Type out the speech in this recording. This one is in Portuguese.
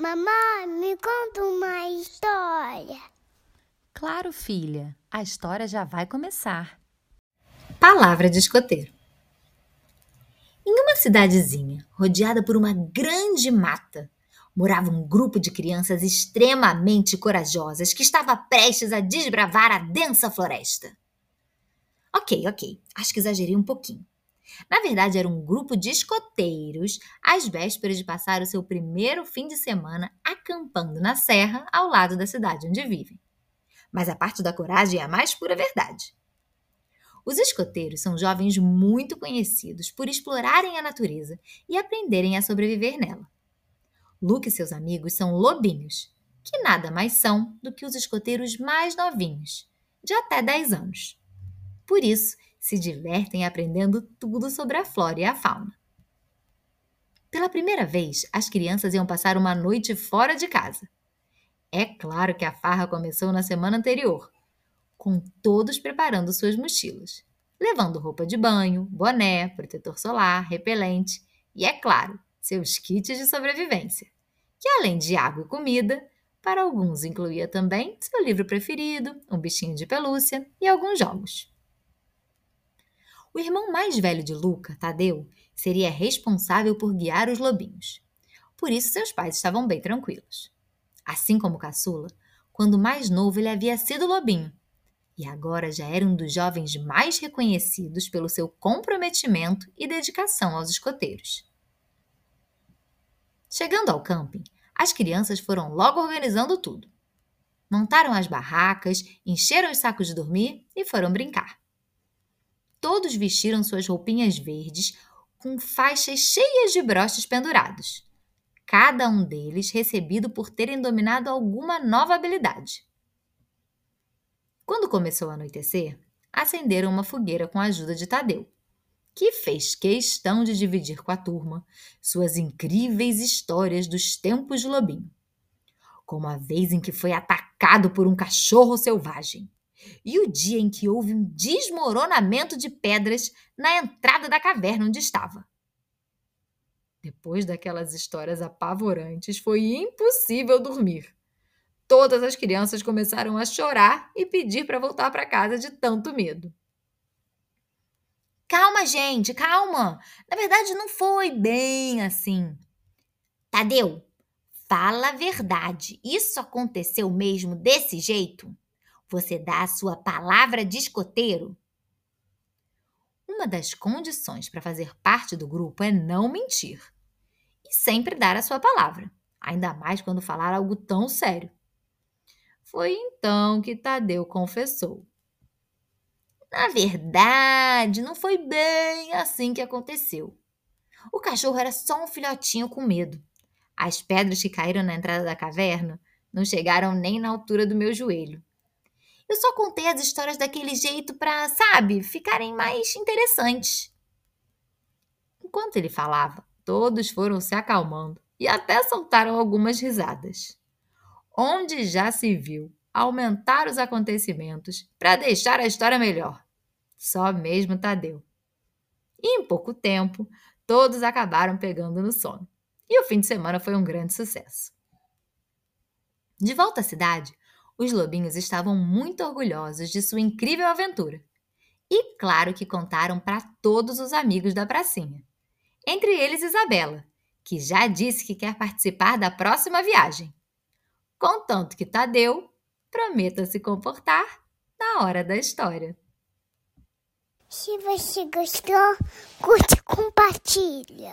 Mamãe, me conta uma história. Claro, filha, a história já vai começar. Palavra de escoteiro. Em uma cidadezinha, rodeada por uma grande mata, morava um grupo de crianças extremamente corajosas que estava prestes a desbravar a densa floresta. Ok, ok, acho que exagerei um pouquinho. Na verdade, era um grupo de escoteiros às vésperas de passar o seu primeiro fim de semana acampando na serra ao lado da cidade onde vivem. Mas a parte da coragem é a mais pura verdade. Os escoteiros são jovens muito conhecidos por explorarem a natureza e aprenderem a sobreviver nela. Luke e seus amigos são lobinhos, que nada mais são do que os escoteiros mais novinhos, de até 10 anos. Por isso, se divertem aprendendo tudo sobre a flora e a fauna. Pela primeira vez, as crianças iam passar uma noite fora de casa. É claro que a farra começou na semana anterior, com todos preparando suas mochilas, levando roupa de banho, boné, protetor solar, repelente e, é claro, seus kits de sobrevivência, que além de água e comida, para alguns incluía também seu livro preferido, um bichinho de pelúcia e alguns jogos. O irmão mais velho de Luca, Tadeu, seria responsável por guiar os lobinhos. Por isso seus pais estavam bem tranquilos. Assim como caçula, quando mais novo ele havia sido lobinho, e agora já era um dos jovens mais reconhecidos pelo seu comprometimento e dedicação aos escoteiros. Chegando ao camping, as crianças foram logo organizando tudo. Montaram as barracas, encheram os sacos de dormir e foram brincar. Todos vestiram suas roupinhas verdes com faixas cheias de broches pendurados. Cada um deles recebido por terem dominado alguma nova habilidade. Quando começou a anoitecer, acenderam uma fogueira com a ajuda de Tadeu, que fez questão de dividir com a turma suas incríveis histórias dos tempos de Lobinho, como a vez em que foi atacado por um cachorro selvagem e o dia em que houve um desmoronamento de pedras na entrada da caverna onde estava. Depois daquelas histórias apavorantes, foi impossível dormir. Todas as crianças começaram a chorar e pedir para voltar para casa de tanto medo. Calma, gente, calma. Na verdade, não foi bem assim. Tadeu, fala a verdade. Isso aconteceu mesmo desse jeito? Você dá a sua palavra de escoteiro? Uma das condições para fazer parte do grupo é não mentir e sempre dar a sua palavra, ainda mais quando falar algo tão sério. Foi então que Tadeu confessou. Na verdade, não foi bem assim que aconteceu. O cachorro era só um filhotinho com medo. As pedras que caíram na entrada da caverna não chegaram nem na altura do meu joelho. Eu só contei as histórias daquele jeito para, sabe, ficarem mais interessantes. Enquanto ele falava, todos foram se acalmando e até soltaram algumas risadas. Onde já se viu aumentar os acontecimentos para deixar a história melhor? Só mesmo Tadeu. E em pouco tempo, todos acabaram pegando no sono. E o fim de semana foi um grande sucesso. De volta à cidade, os lobinhos estavam muito orgulhosos de sua incrível aventura. E claro que contaram para todos os amigos da pracinha. Entre eles Isabela, que já disse que quer participar da próxima viagem. Contanto que Tadeu prometa se comportar na hora da história. Se você gostou, curte e compartilha.